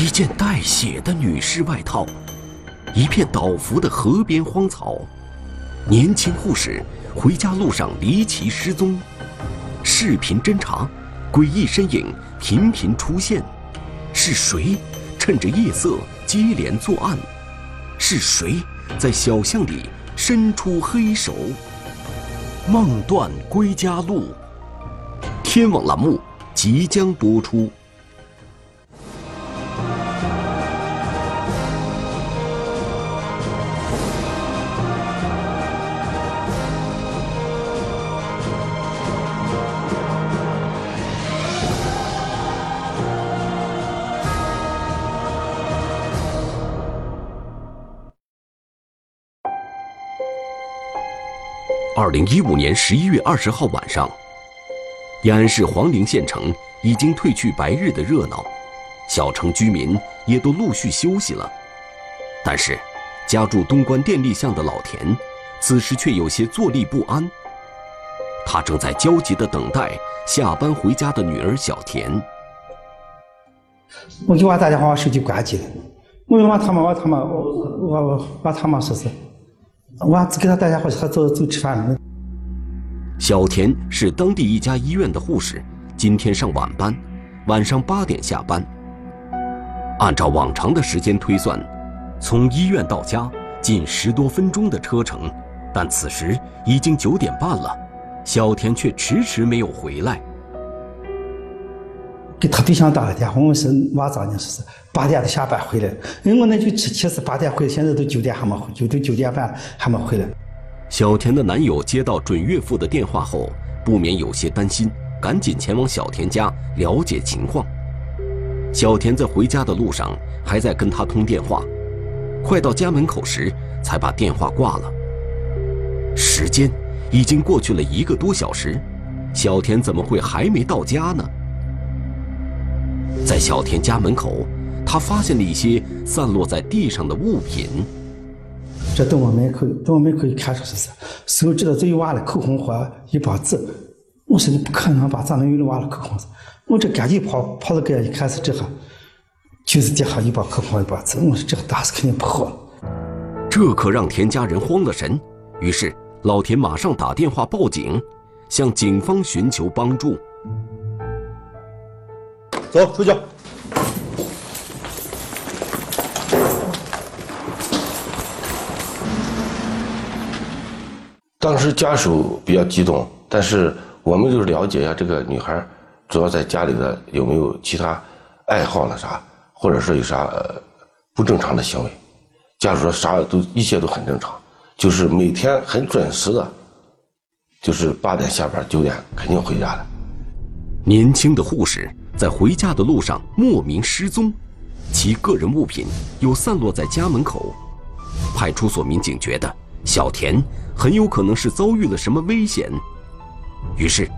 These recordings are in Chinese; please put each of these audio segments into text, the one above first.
一件带血的女士外套，一片倒伏的河边荒草，年轻护士回家路上离奇失踪，视频侦查，诡异身影频频出现，是谁趁着夜色接连作案？是谁在小巷里伸出黑手？梦断归家路，天网栏目即将播出。二零一五年十一月二十号晚上，延安市黄陵县城已经褪去白日的热闹，小城居民也都陆续休息了。但是，家住东关电力巷的老田，此时却有些坐立不安。他正在焦急地等待下班回家的女儿小田。我给娃打电话，我手机关机了。我问我他妈，我他妈，我我我他妈说是。我只给他打电话，他走走吃饭了。小田是当地一家医院的护士，今天上晚班，晚上八点下班。按照往常的时间推算，从医院到家近十多分钟的车程，但此时已经九点半了，小田却迟迟没有回来。给他对象打了电话，我是娃咋呢？说是八点下班回来。哎，我那就其其实八点回来，现在都九点还没回，就都九点半还没回来。小田的男友接到准岳父的电话后，不免有些担心，赶紧前往小田家了解情况。小田在回家的路上还在跟他通电话，快到家门口时才把电话挂了。时间已经过去了一个多小时，小田怎么会还没到家呢？在小田家门口，他发现了一些散落在地上的物品。这洞我门口，从我门口一看出是是，手指头只有娃的口红和一把纸。我说你不可能吧？咋能有娃的口红？我这赶紧跑跑到个一看是这哈，就是底下一把口红一把纸。我说这个大事肯定破了。这可让田家人慌了神，于是老田马上打电话报警，向警方寻求帮助。走，出去。当时家属比较激动，但是我们就是了解一下这个女孩，主要在家里的有没有其他爱好了啥，或者说有啥不正常的行为。家属说啥都一切都很正常，就是每天很准时的，就是八点下班，九点肯定回家的。年轻的护士。在回家的路上莫名失踪，其个人物品又散落在家门口。派出所民警觉得小田很有可能是遭遇了什么危险，于是，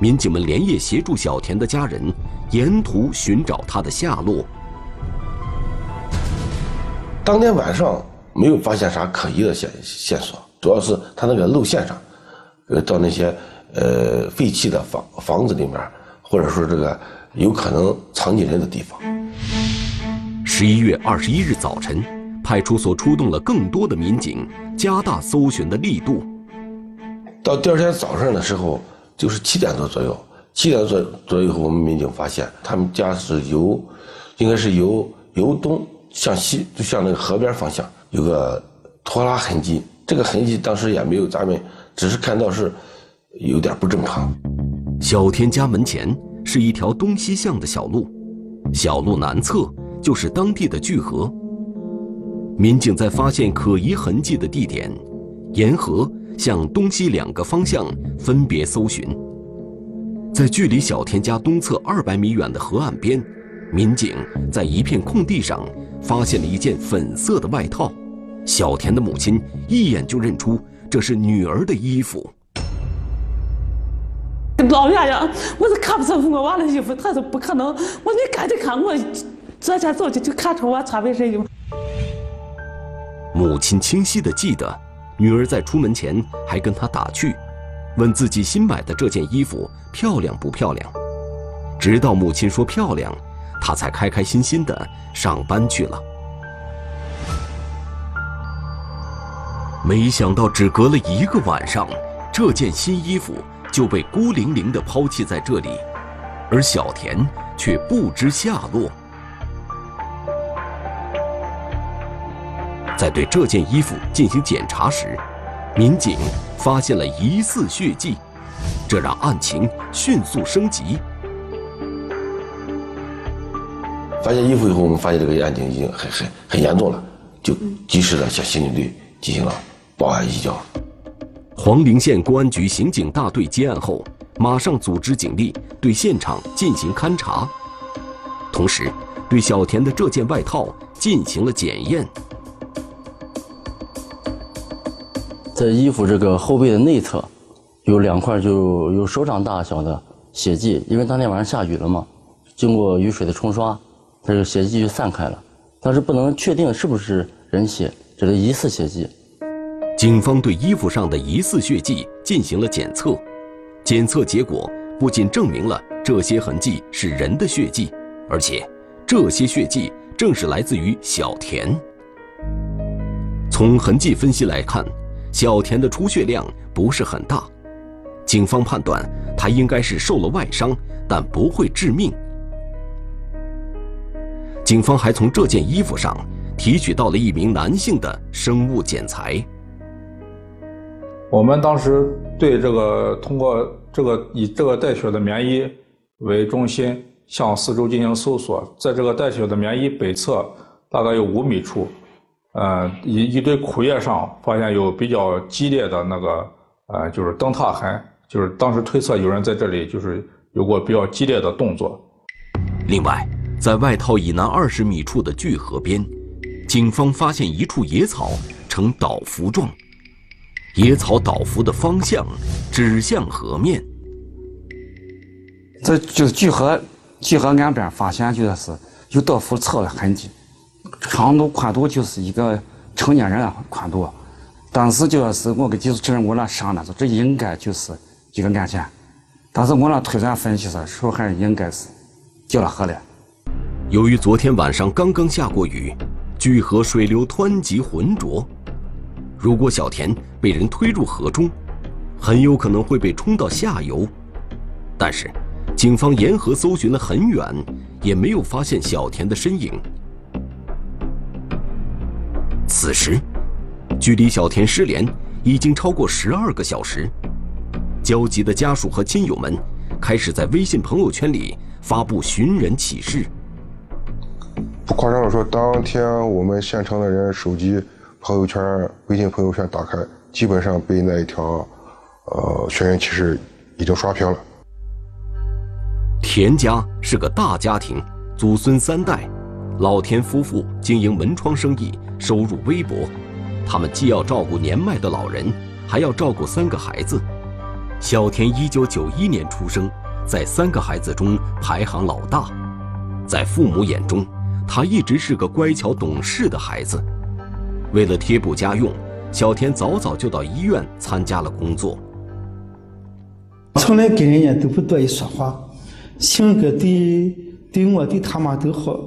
民警们连夜协助小田的家人沿途寻找他的下落。当天晚上没有发现啥可疑的线线索，主要是他那个路线上，呃，到那些呃废弃的房房子里面，或者说这个。有可能藏匿人的地方。十一月二十一日早晨，派出所出动了更多的民警，加大搜寻的力度。到第二天早上的时候，就是七点多左右，七点左左右，我们民警发现他们家是由，应该是由由东向西，就向那个河边方向有个拖拉痕迹。这个痕迹当时也没有，咱们只是看到是有点不正常。小天家门前。是一条东西向的小路，小路南侧就是当地的聚河。民警在发现可疑痕迹的地点，沿河向东西两个方向分别搜寻。在距离小田家东侧二百米远的河岸边，民警在一片空地上发现了一件粉色的外套。小田的母亲一眼就认出这是女儿的衣服。老远呀，我是看不出我娃的衣服，他说不可能。我说你赶紧看，我昨天走去就看出我穿卫生衣服。母亲清晰的记得，女儿在出门前还跟她打趣，问自己新买的这件衣服漂亮不漂亮。直到母亲说漂亮，他才开开心心的上班去了。没想到只隔了一个晚上，这件新衣服就被孤零零的抛弃在这里，而小田却不知下落。在对这件衣服进行检查时，民警发现了疑似血迹，这让案情迅速升级。发现衣服以后，我们发现这个案件已经很很很严重了，就及时的向刑警队进行了报案移交。黄陵县公安局刑警大队接案后，马上组织警力对现场进行勘查，同时对小田的这件外套进行了检验。在衣服这个后背的内侧，有两块就有手掌大小的血迹，因为当天晚上下雨了嘛，经过雨水的冲刷，这个血迹就散开了，但是不能确定是不是人血，只是疑似血迹。警方对衣服上的疑似血迹进行了检测，检测结果不仅证明了这些痕迹是人的血迹，而且这些血迹正是来自于小田。从痕迹分析来看。小田的出血量不是很大，警方判断他应该是受了外伤，但不会致命。警方还从这件衣服上提取到了一名男性的生物检材。我们当时对这个通过这个以这个带血的棉衣为中心，向四周进行搜索，在这个带血的棉衣北侧大概有五米处。呃，一一堆枯叶上发现有比较激烈的那个，呃，就是蹬踏痕，就是当时推测有人在这里就是有过比较激烈的动作。另外，在外套以南二十米处的巨河边，警方发现一处野草呈倒伏状，野草倒伏的方向指向河面。这就是巨河，巨河岸边发现就是有倒伏草的痕迹。长度宽度就是一个成年人宽度，当时就是我跟技术主任我俩商量着，这应该就是一个案件。当时我俩推断分析说，受害人应该是掉了河里。由于昨天晚上刚刚下过雨，巨河水流湍急浑浊，如果小田被人推入河中，很有可能会被冲到下游。但是，警方沿河搜寻了很远，也没有发现小田的身影。此时，距离小田失联已经超过十二个小时。焦急的家属和亲友们开始在微信朋友圈里发布寻人启事。不夸张的说，当天我们县城的人手机朋友圈、微信朋友圈打开，基本上被那一条呃寻人启事已经刷屏了。田家是个大家庭，祖孙三代。老田夫妇经营门窗生意，收入微薄。他们既要照顾年迈的老人，还要照顾三个孩子。小田一九九一年出生，在三个孩子中排行老大。在父母眼中，他一直是个乖巧懂事的孩子。为了贴补家用，小田早早就到医院参加了工作。从来跟人家都不多一说话，性格对对我对他妈都好。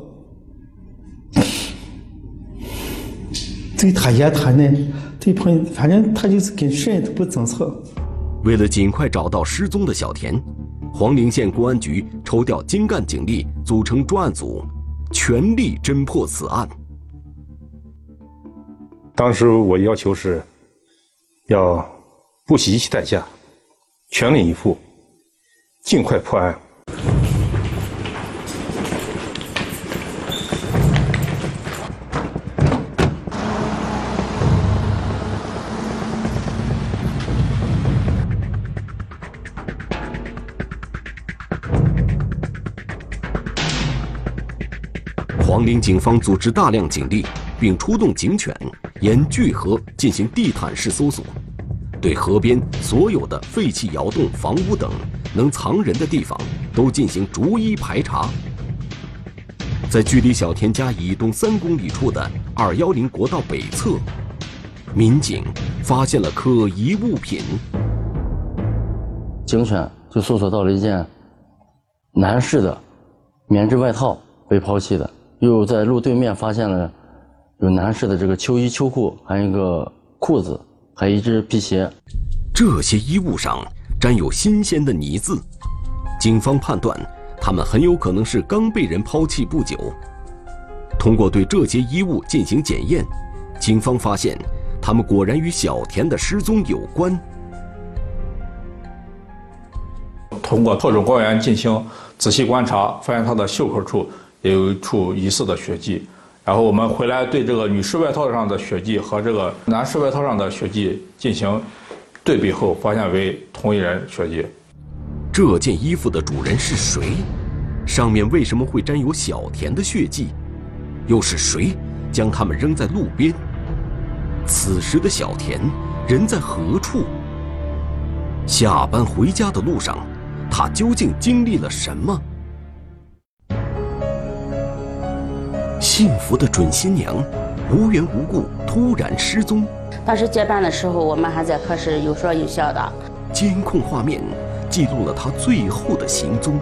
对他爷他奶，对朋友，反正他就是跟谁都不争吵。为了尽快找到失踪的小田，黄陵县公安局抽调精干警力组成专案组，全力侦破此案。当时我要求是，要不惜一切代价，全力以赴，尽快破案。黄陵警方组织大量警力，并出动警犬沿巨河进行地毯式搜索，对河边所有的废弃窑洞、房屋等能藏人的地方都进行逐一排查。在距离小田家以东三公里处的二幺零国道北侧，民警发现了可疑物品。警犬就搜索到了一件男士的棉质外套。被抛弃的，又在路对面发现了有男士的这个秋衣秋裤，还有一个裤子，还有一只皮鞋。这些衣物上沾有新鲜的泥渍，警方判断他们很有可能是刚被人抛弃不久。通过对这些衣物进行检验，警方发现他们果然与小田的失踪有关。通过特种官员进行仔细观察，发现他的袖口处也也有一处疑似的血迹。然后我们回来对这个女士外套上的血迹和这个男士外套上的血迹进行对比后，发现为同一人血迹。这件衣服的主人是谁？上面为什么会沾有小田的血迹？又是谁将他们扔在路边？此时的小田人在何处？下班回家的路上。他究竟经历了什么？幸福的准新娘无缘无故突然失踪。当时接班的时候，我们还在科室有说有笑的。监控画面记录了他最后的行踪。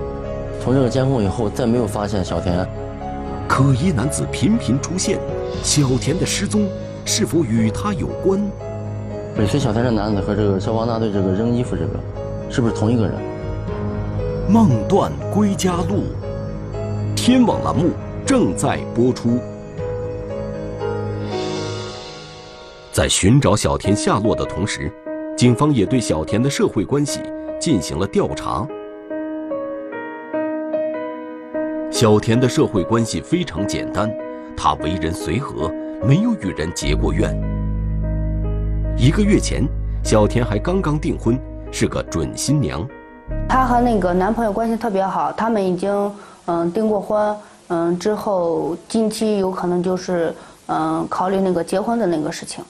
从这个监控以后，再没有发现小田。可疑男子频频出现，小田的失踪是否与他有关？尾随小田的男子和这个消防大队这个扔衣服这个，是不是同一个人？梦断归家路，天网栏目正在播出。在寻找小田下落的同时，警方也对小田的社会关系进行了调查。小田的社会关系非常简单，他为人随和，没有与人结过怨。一个月前，小田还刚刚订婚，是个准新娘。她和那个男朋友关系特别好，他们已经嗯订过婚，嗯之后近期有可能就是嗯考虑那个结婚的那个事情。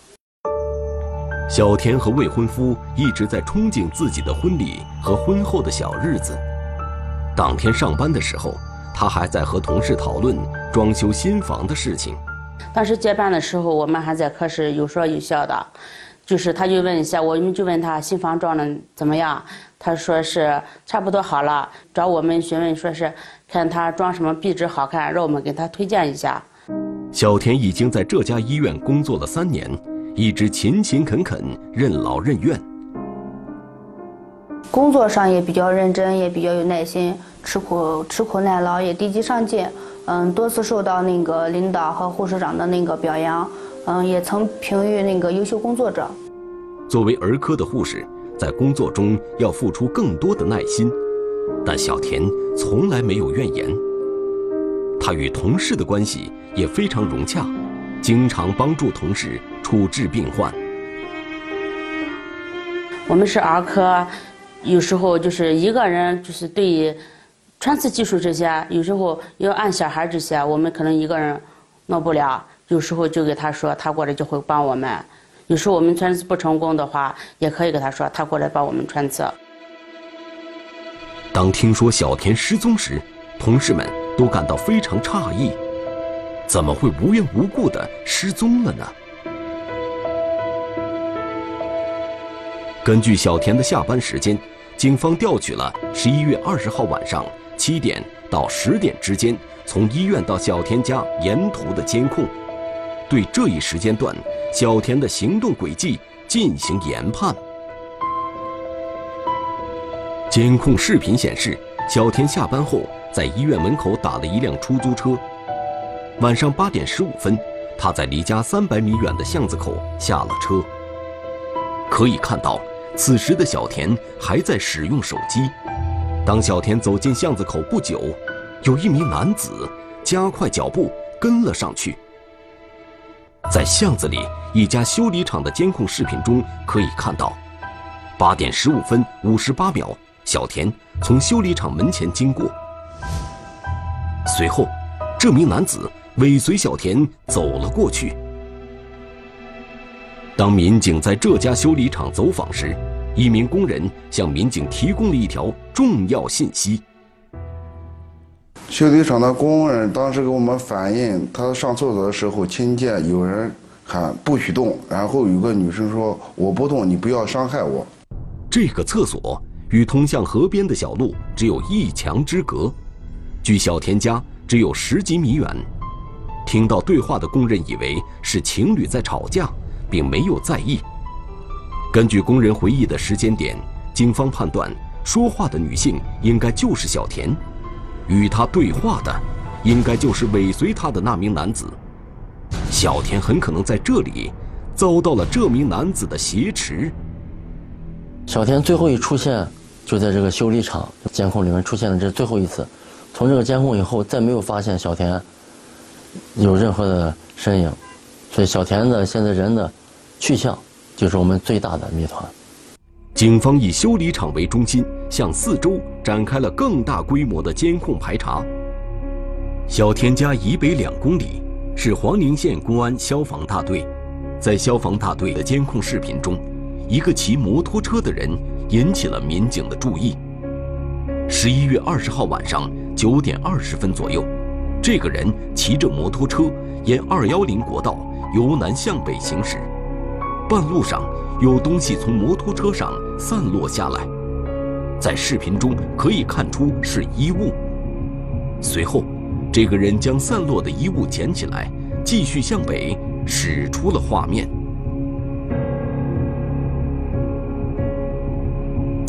小田和未婚夫一直在憧憬自己的婚礼和婚后的小日子。当天上班的时候，他还在和同事讨论装修新房的事情。当时接班的时候，我们还在科室有说有笑的，就是他就问一下，我们就问他新房装的怎么样。他说是差不多好了，找我们询问说是看他装什么壁纸好看，让我们给他推荐一下。小田已经在这家医院工作了三年，一直勤勤恳恳、任劳任怨。工作上也比较认真，也比较有耐心，吃苦吃苦耐劳，也积极上进。嗯，多次受到那个领导和护士长的那个表扬。嗯，也曾评为那个优秀工作者。作为儿科的护士。在工作中要付出更多的耐心，但小田从来没有怨言。他与同事的关系也非常融洽，经常帮助同事处置病患。我们是儿科，有时候就是一个人，就是对于穿刺技术这些，有时候要按小孩这些，我们可能一个人弄不了，有时候就给他说，他过来就会帮我们。有时候我们穿刺不成功的话，也可以给他说，他过来帮我们穿刺。当听说小田失踪时，同事们都感到非常诧异，怎么会无缘无故的失踪了呢？根据小田的下班时间，警方调取了十一月二十号晚上七点到十点之间从医院到小田家沿途的监控，对这一时间段。小田的行动轨迹进行研判。监控视频显示，小田下班后在医院门口打了一辆出租车。晚上八点十五分，他在离家三百米远的巷子口下了车。可以看到，此时的小田还在使用手机。当小田走进巷子口不久，有一名男子加快脚步跟了上去。在巷子里一家修理厂的监控视频中可以看到，八点十五分五十八秒，小田从修理厂门前经过。随后，这名男子尾随小田走了过去。当民警在这家修理厂走访时，一名工人向民警提供了一条重要信息。修理厂的工人当时给我们反映，他上厕所的时候听见有人喊“不许动”，然后有个女生说：“我不动，你不要伤害我。”这个厕所与通向河边的小路只有一墙之隔，距小田家只有十几米远。听到对话的工人以为是情侣在吵架，并没有在意。根据工人回忆的时间点，警方判断说话的女性应该就是小田，与他对话的应该就是尾随他的那名男子。小田很可能在这里遭到了这名男子的挟持。小田最后一出现就在这个修理厂监控里面出现了，这是最后一次。从这个监控以后，再没有发现小田有任何的身影，所以小田的现在人的去向就是我们最大的谜团。警方以修理厂为中心，向四周展开了更大规模的监控排查。小田家以北两公里是黄陵县公安消防大队，在消防大队的监控视频中，一个骑摩托车的人引起了民警的注意。十一月二十号晚上九点二十分左右，这个人骑着摩托车沿二幺零国道由南向北行驶，半路上有东西从摩托车上散落下来，在视频中可以看出是衣物。随后，这个人将散落的衣物捡起来，继续向北驶出了画面。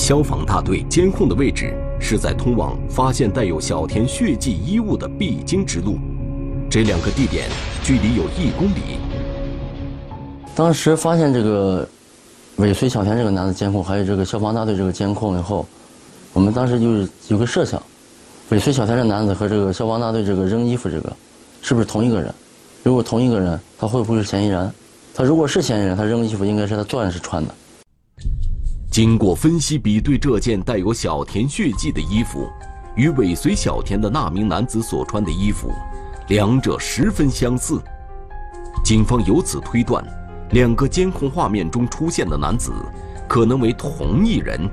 消防大队监控的位置。是在通往发现带有小田血迹衣物的必经之路，这两个地点距离有一公里。当时发现这个尾随小田这个男子监控，还有这个消防大队这个监控以后，我们当时就是有个设想：尾随小田这男子和这个消防大队这个扔衣服这个，是不是同一个人？如果同一个人，他会不会是嫌疑人？他如果是嫌疑人，他扔衣服应该是他作案时穿的。经过分析比对，这件带有小田血迹的衣服，与尾随小田的那名男子所穿的衣服，两者十分相似。警方由此推断，两个监控画面中出现的男子，可能为同一人。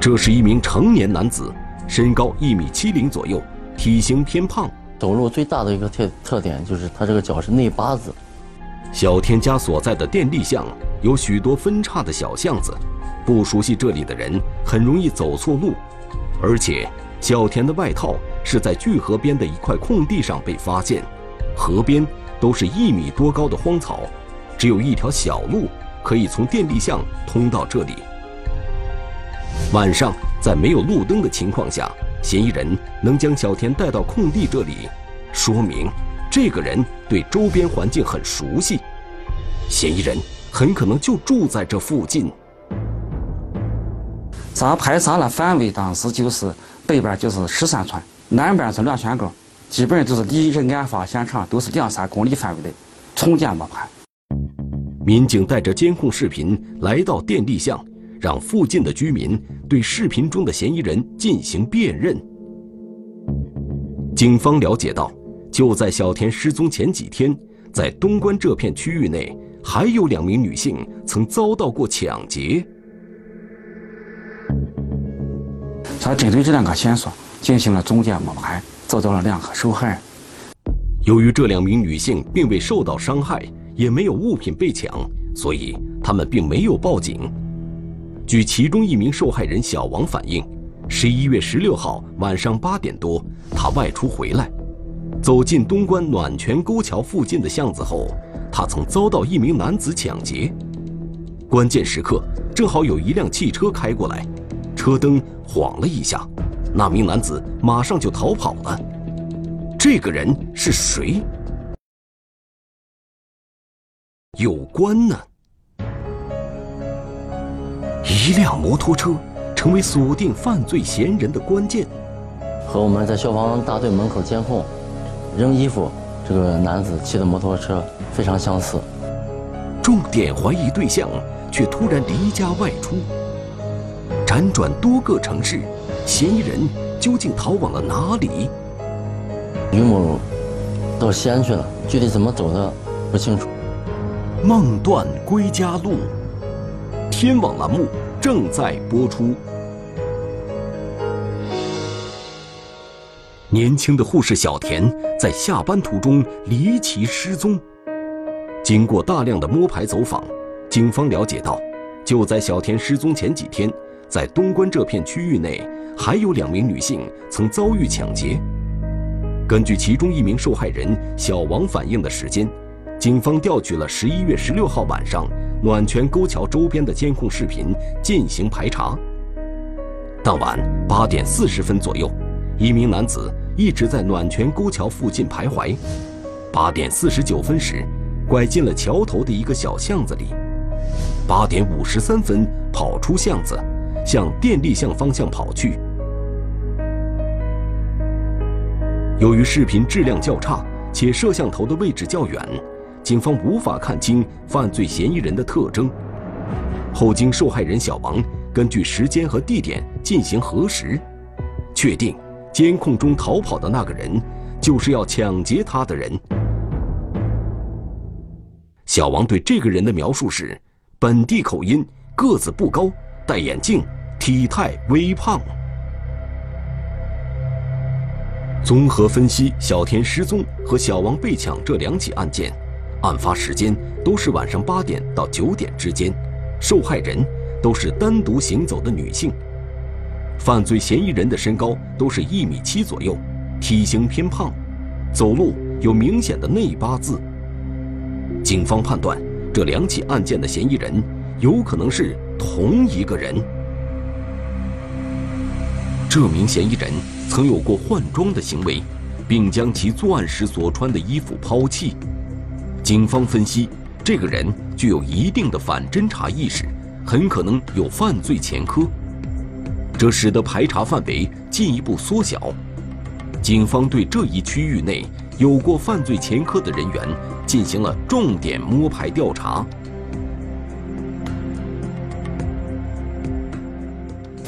这是一名成年男子，身高一米七零左右，体型偏胖，走路最大的一个特特点就是他这个脚是内八字。小田家所在的电力巷有许多分叉的小巷子，不熟悉这里的人很容易走错路。而且，小田的外套是在聚河边的一块空地上被发现，河边都是一米多高的荒草，只有一条小路可以从电力巷通到这里。晚上在没有路灯的情况下，嫌疑人能将小田带到空地这里，说明。这个人对周边环境很熟悉，嫌疑人很可能就住在这附近。咱排查了范围当时就是北边就是十三村，南边是乱泉沟，基本上就是离这案发现场都是两三公里范围内，从建摸排。民警带着监控视频来到电力巷，让附近的居民对视频中的嫌疑人进行辨认。警方了解到。就在小田失踪前几天，在东关这片区域内，还有两名女性曾遭到过抢劫。他针对这两个线索进行了总检摸排，找到了两个受害人。由于这两名女性并未受到伤害，也没有物品被抢，所以他们并没有报警。据其中一名受害人小王反映，十一月十六号晚上八点多，他外出回来。走进东关暖泉沟桥附近的巷子后，他曾遭到一名男子抢劫。关键时刻，正好有一辆汽车开过来，车灯晃了一下，那名男子马上就逃跑了。这个人是谁？有关呢？一辆摩托车成为锁定犯罪嫌疑人的关键，和我们在消防大队门口监控。扔衣服，这个男子骑的摩托车非常相似。重点怀疑对象却突然离家外出，辗转多个城市，嫌疑人究竟逃往了哪里？于某到西安去了，具体怎么走的不清楚。梦断归家路，天网栏目正在播出。年轻的护士小田在下班途中离奇失踪。经过大量的摸排走访，警方了解到，就在小田失踪前几天，在东关这片区域内还有两名女性曾遭遇抢劫。根据其中一名受害人小王反映的时间，警方调取了十一月十六号晚上暖泉沟桥周边的监控视频进行排查。当晚八点四十分左右，一名男子一直在暖泉沟桥附近徘徊。八点四十九分时，拐进了桥头的一个小巷子里。八点五十三分跑出巷子，向电力巷方向跑去。由于视频质量较差，且摄像头的位置较远，警方无法看清犯罪嫌疑人的特征。后经受害人小王根据时间和地点进行核实，确定监控中逃跑的那个人就是要抢劫他的人。小王对这个人的描述是：本地口音，个子不高，戴眼镜，体态微胖。综合分析，小田失踪和小王被抢这两起案件，案发时间都是晚上八点到九点之间，受害人都是单独行走的女性，犯罪嫌疑人的身高都是一米七左右，体型偏胖，走路有明显的内八字。警方判断，这两起案件的嫌疑人有可能是同一个人。这名嫌疑人。曾有过换装的行为，并将其作案时所穿的衣服抛弃。警方分析，这个人具有一定的反侦查意识，很可能有犯罪前科，这使得排查范围进一步缩小。警方对这一区域内有过犯罪前科的人员进行了重点摸排调查。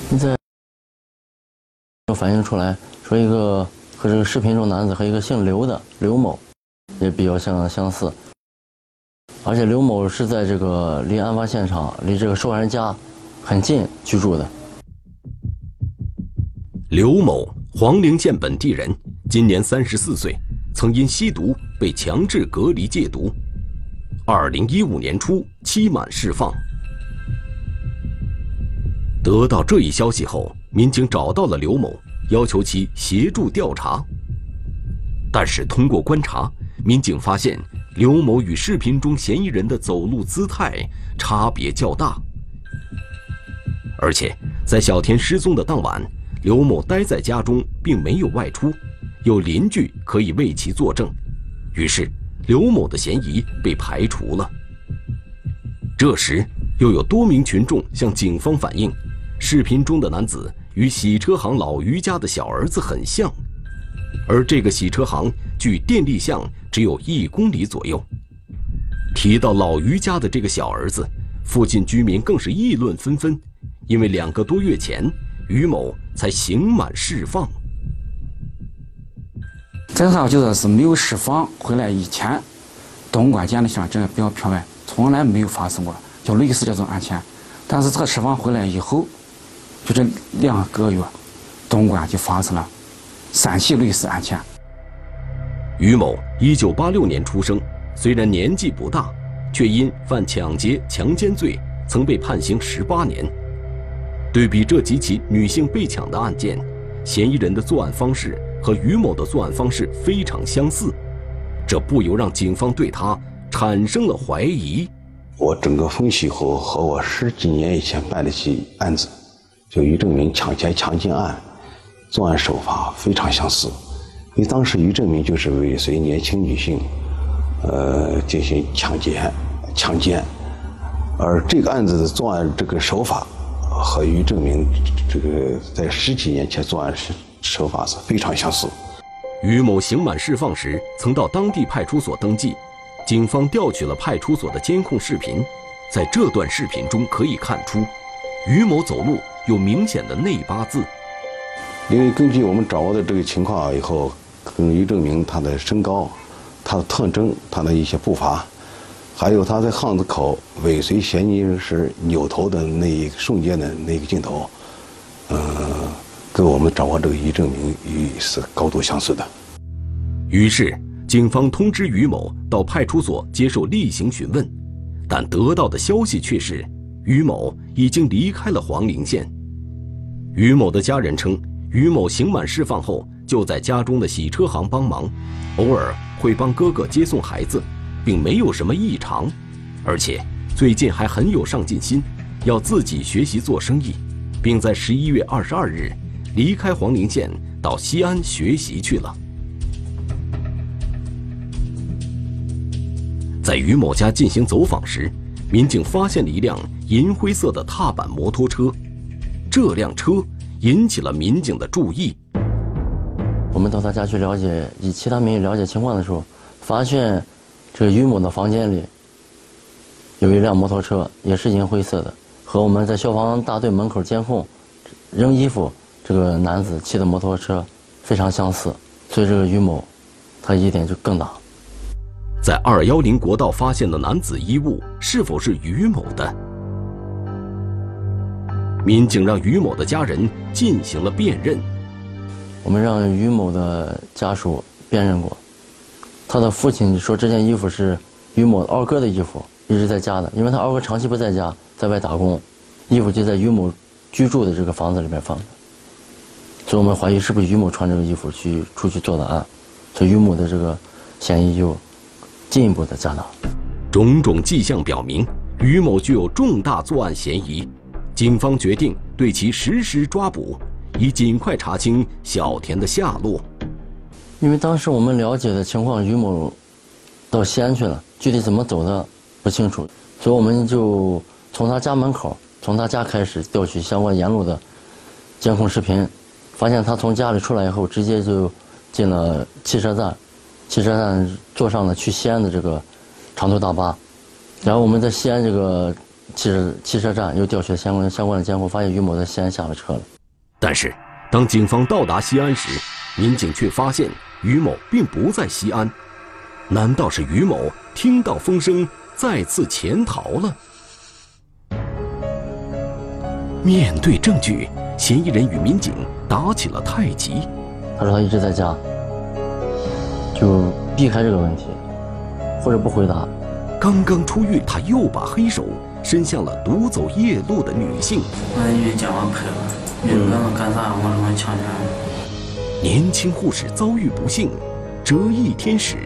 现在。反映出来，说一个和这个视频中男子和一个姓刘的刘某，也比较相相似。而且刘某是在这个离案发现场、离这个受害人家很近居住的。刘某，黄陵县本地人，今年三十四岁，曾因吸毒被强制隔离戒毒。二零一五年初期满释放。得到这一消息后。民警找到了刘某，要求其协助调查。但是通过观察，民警发现刘某与视频中嫌疑人的走路姿态差别较大，而且在小田失踪的当晚，刘某待在家中，并没有外出，有邻居可以为其作证，于是刘某的嫌疑被排除了。这时，又有多名群众向警方反映，视频中的男子。与洗车行老于家的小儿子很像，而这个洗车行距电力巷只有一公里左右。提到老于家的这个小儿子，附近居民更是议论纷纷，因为两个多月前于某才刑满释放。在他就说是没有释放回来以前，东莞电力巷这个表票外从来没有发生过就类似这种案件，但是他释放回来以后。就这两个月，东莞就发生了三起类似案件。于某一九八六年出生，虽然年纪不大，却因犯抢劫、强奸罪曾被判刑十八年。对比这几起女性被抢的案件，嫌疑人的作案方式和于某的作案方式非常相似，这不由让警方对他产生了怀疑。我整个分析后，和我十几年以前办的起案子。就于正明抢劫强奸案，作案手法非常相似。因为当时于正明就是尾随年轻女性，呃，进行抢劫、强奸，而这个案子的作案这个手法和于正明这个在十几年前作案时手法是非常相似。于某刑满释放时曾到当地派出所登记，警方调取了派出所的监控视频，在这段视频中可以看出，于某走路。有明显的内八字，因为根据我们掌握的这个情况以后，可以证明他的身高、他的特征、他的一些步伐，还有他在巷子口尾随嫌疑人时扭头的那一瞬间的那个镜头，呃，跟我们掌握这个于正明与是高度相似的。于是，警方通知于某到派出所接受例行询问，但得到的消息却是于某已经离开了黄陵县。于某的家人称，于某刑满释放后就在家中的洗车行帮忙，偶尔会帮哥哥接送孩子，并没有什么异常，而且最近还很有上进心，要自己学习做生意，并在十一月二十二日离开黄陵县到西安学习去了。在于某家进行走访时，民警发现了一辆银灰色的踏板摩托车，这辆车引起了民警的注意。我们到他家去了解，以其他民警了解情况的时候，发现这个于某的房间里有一辆摩托车，也是银灰色的，和我们在消防大队门口监控扔衣服这个男子骑的摩托车非常相似，所以这个于某他疑点就更大。在二幺零国道发现的男子衣物是否是于某的？民警让于某的家人进行了辨认。我们让于某的家属辨认过，他的父亲说这件衣服是于某二哥的衣服，一直在家的，因为他二哥长期不在家，在外打工，衣服就在于某居住的这个房子里面放着，所以我们怀疑是不是于某穿这个衣服去出去做的案，所以于某的这个嫌疑就。进一步的加大，种种迹象表明于某具有重大作案嫌疑，警方决定对其实施抓捕，以尽快查清小田的下落。因为当时我们了解的情况，于某到西安去了，具体怎么走的不清楚，所以我们就从他家门口，从他家开始调取相关沿路的监控视频，发现他从家里出来以后，直接就进了汽车站。汽车站坐上了去西安的这个长途大巴，然后我们在西安这个汽车汽车站又调取相关相关的监控，发现于某在西安下了车了。但是，当警方到达西安时，民警却发现于某并不在西安。难道是于某听到风声再次潜逃了？面对证据，嫌疑人与民警打起了太极。他说他一直在家。就避开这个问题，或者不回答。刚刚出狱，他又把黑手伸向了独走夜路的女性。年轻护士遭遇不幸，折翼天使，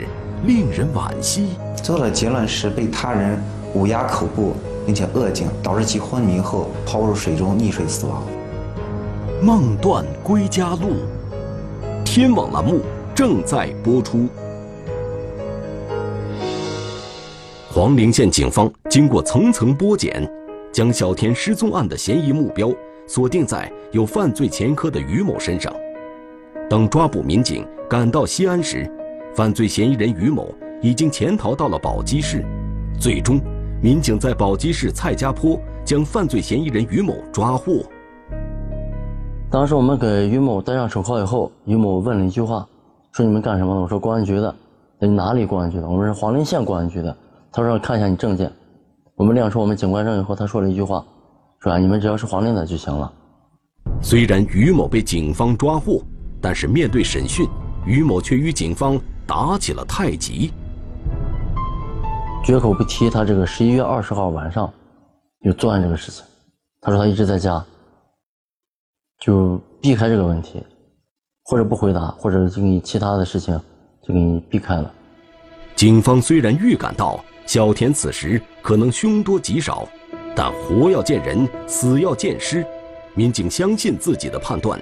令人惋惜。做了结论时被他人捂压口部，并且扼颈，导致其昏迷后抛入水中溺水死亡。梦断归家路，天网栏目。正在播出。黄陵县警方经过层层剥茧，将小田失踪案的嫌疑目标锁定在有犯罪前科的于某身上。当抓捕民警赶到西安时，犯罪嫌疑人于某已经潜逃到了宝鸡市。最终，民警在宝鸡市蔡家坡将犯罪嫌疑人于某抓获。当时我们给于某戴上手铐以后，于某问了一句话。说你们干什么的？我说公安局的。你哪里公安局的？我们是黄陵县公安局的。他说看一下你证件。我们亮出我们警官证以后，他说了一句话，说啊，你们只要是黄陵的就行了。虽然于某被警方抓获，但是面对审讯，于某却与警方打起了太极。绝口不提他这个十一月二十号晚上有作案这个事情。他说他一直在家，就避开这个问题。或者不回答，或者就你其他的事情就给你避开了。警方虽然预感到小田此时可能凶多吉少，但活要见人，死要见尸。民警相信自己的判断，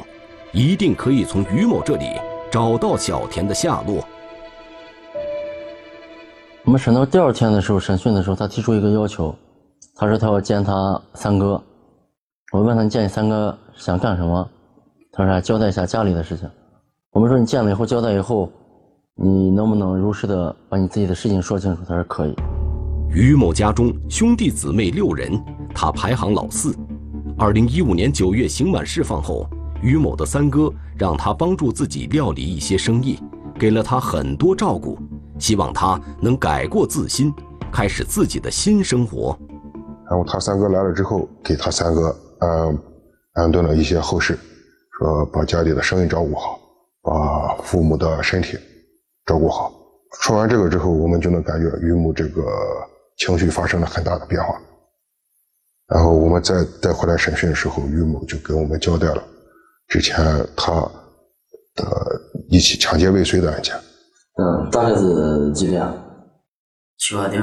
一定可以从于某这里找到小田的下落。我们审到第二天的时候，审讯的时候，他提出一个要求，他说他要见他三哥。我问他你见你三哥想干什么？他说：“交代一下家里的事情。”我们说：“你见了以后交代以后，你能不能如实的把你自己的事情说清楚？”他说：“可以。”于某家中兄弟姊妹六人，他排行老四。二零一五年九月刑满释放后，于某的三哥让他帮助自己料理一些生意，给了他很多照顾，希望他能改过自新，开始自己的新生活。然后他三哥来了之后，给他三哥嗯安顿了一些后事。说把家里的生意照顾好，把父母的身体照顾好。说完这个之后，我们就能感觉于某这个情绪发生了很大的变化。然后我们再带回来审讯的时候，于某就跟我们交代了之前他的一起抢劫未遂的案件。嗯，大概是几点？七八点。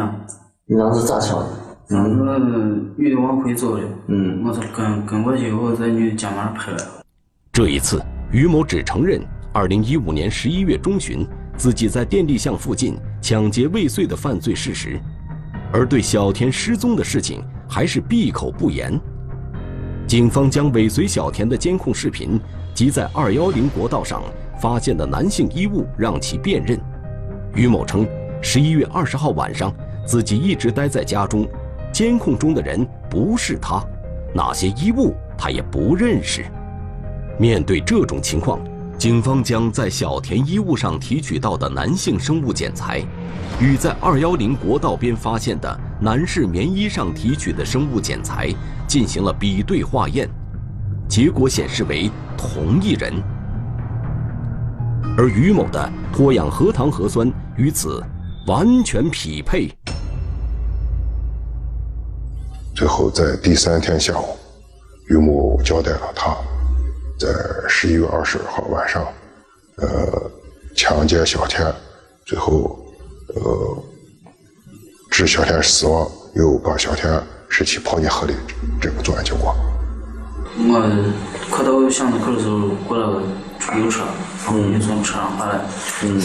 你当时咋抢的？当时女的往回走的，嗯，我是跟跟过去，我在女的肩膀上拍了。这一次，于某只承认2015年11月中旬自己在电力巷附近抢劫未遂的犯罪事实，而对小田失踪的事情还是闭口不言。警方将尾随小田的监控视频及在210国道上发现的男性衣物让其辨认。于某称，11月20号晚上自己一直待在家中。监控中的人不是他，那些衣物他也不认识。面对这种情况，警方将在小田衣物上提取到的男性生物检材，与在二幺零国道边发现的男士棉衣上提取的生物检材进行了比对化验，结果显示为同一人。而于某的脱氧核糖核酸与此完全匹配。最后，在第三天下午，于某交代了他，在十一月二十号晚上，呃，强奸小田，最后，呃，致小田死亡，又把小田尸体抛进河里，这个作案结果。我快到巷子口的时候，过来个出租车，嗯，从车上下来，嗯，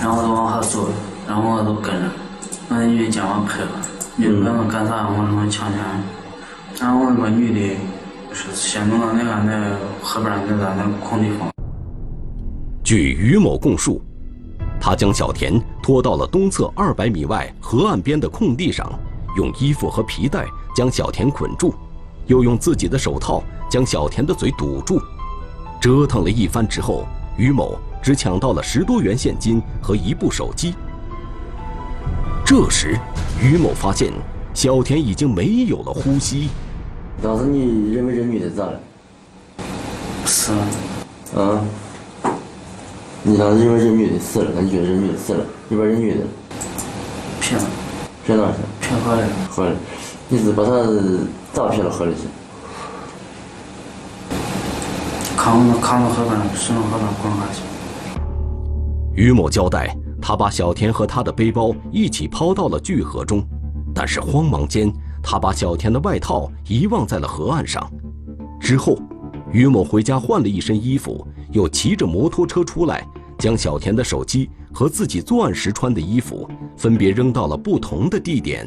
然后我就往下走，然后我就跟着，那女的肩膀拍了。你问我干啥？我说我抢钱。然后那个女的是先弄到那个那河边那个那空地方。据于某供述，他将小田拖到了东侧二百米外河岸边的空地上，用衣服和皮带将小田捆住，又用自己的手套将小田的嘴堵住。折腾了一番之后，于某只抢到了十多元现金和一部手机。这时，于某发现小田已经没有了呼吸。当时你认为这女的咋了？死了。啊？你当时认为这女的死了？你觉得这女的死了？你把这女的骗了？骗哪去？骗河里。河里？你是把他咋骗到河里去？扛着扛着河边，顺着河边滚下去。于某交代。他把小田和他的背包一起抛到了巨河中，但是慌忙间，他把小田的外套遗忘在了河岸上。之后，于某回家换了一身衣服，又骑着摩托车出来，将小田的手机和自己作案时穿的衣服分别扔到了不同的地点。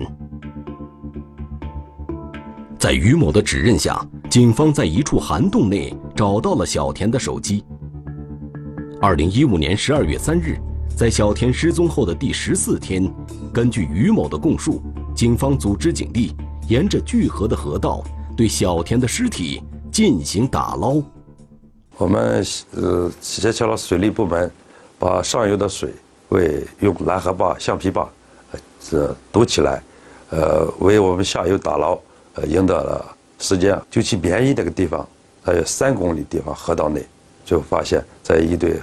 在于某的指认下，警方在一处涵洞内找到了小田的手机。二零一五年十二月三日。在小田失踪后的第十四天，根据于某的供述，警方组织警力沿着聚合的河道对小田的尸体进行打捞。我们呃协调了水利部门，把上游的水为用拦河坝、橡皮坝，呃这堵起来，呃为我们下游打捞呃赢得了时间。就去棉衣那个地方，还有三公里地方河道内，就发现在一堆。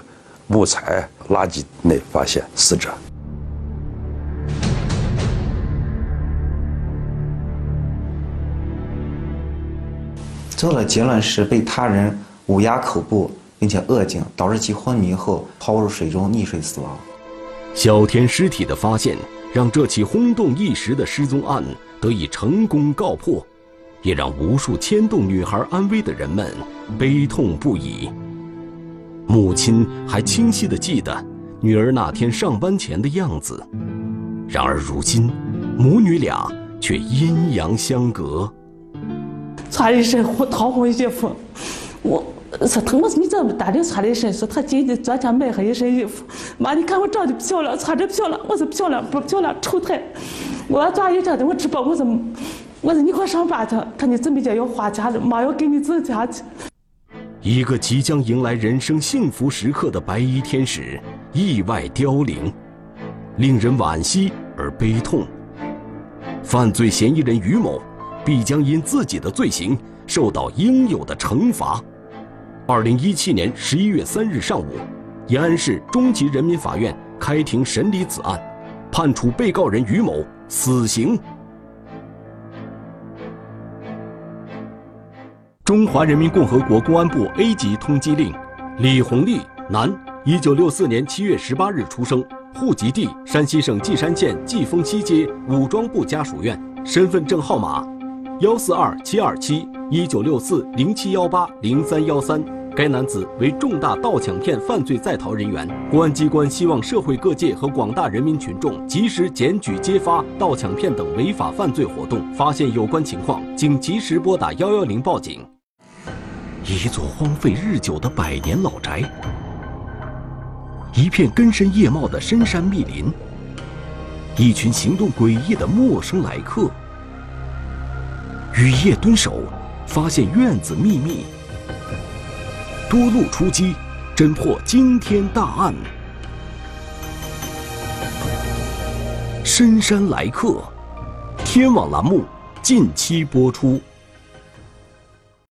木材垃圾内发现死者。做了结论是被他人捂压口部，并且扼颈，导致其昏迷后抛入水中溺水死亡。小天尸体的发现，让这起轰动一时的失踪案得以成功告破，也让无数牵动女孩安危的人们悲痛不已。母亲还清晰地记得女儿那天上班前的样子，然而如今，母女俩却阴阳相隔。穿一身红桃红衣服，我说他我说你怎么大的穿的身？说他今天昨天买上一身衣服，妈你看我长得漂亮，穿着漂亮。我说漂亮不漂亮？丑态。我要抓一家的，我直播。我说我说你快上班去，看你准备着要花钱了，妈要给你挣钱去。一个即将迎来人生幸福时刻的白衣天使意外凋零，令人惋惜而悲痛。犯罪嫌疑人于某必将因自己的罪行受到应有的惩罚。二零一七年十一月三日上午，延安市中级人民法院开庭审理此案，判处被告人于某死刑。中华人民共和国公安部 A 级通缉令：李红利，男，一九六四年七月十八日出生，户籍地山西省稷山县稷峰西街武装部家属院，身份证号码：幺四二七二七一九六四零七幺八零三幺三。该男子为重大盗抢骗犯罪在逃人员，公安机关希望社会各界和广大人民群众及时检举揭发盗抢骗等违法犯罪活动，发现有关情况，请及时拨打幺幺零报警。一座荒废日久的百年老宅，一片根深叶茂的深山密林，一群行动诡异的陌生来客，雨夜蹲守，发现院子秘密。多路出击，侦破惊天大案。深山来客，天网栏目近期播出。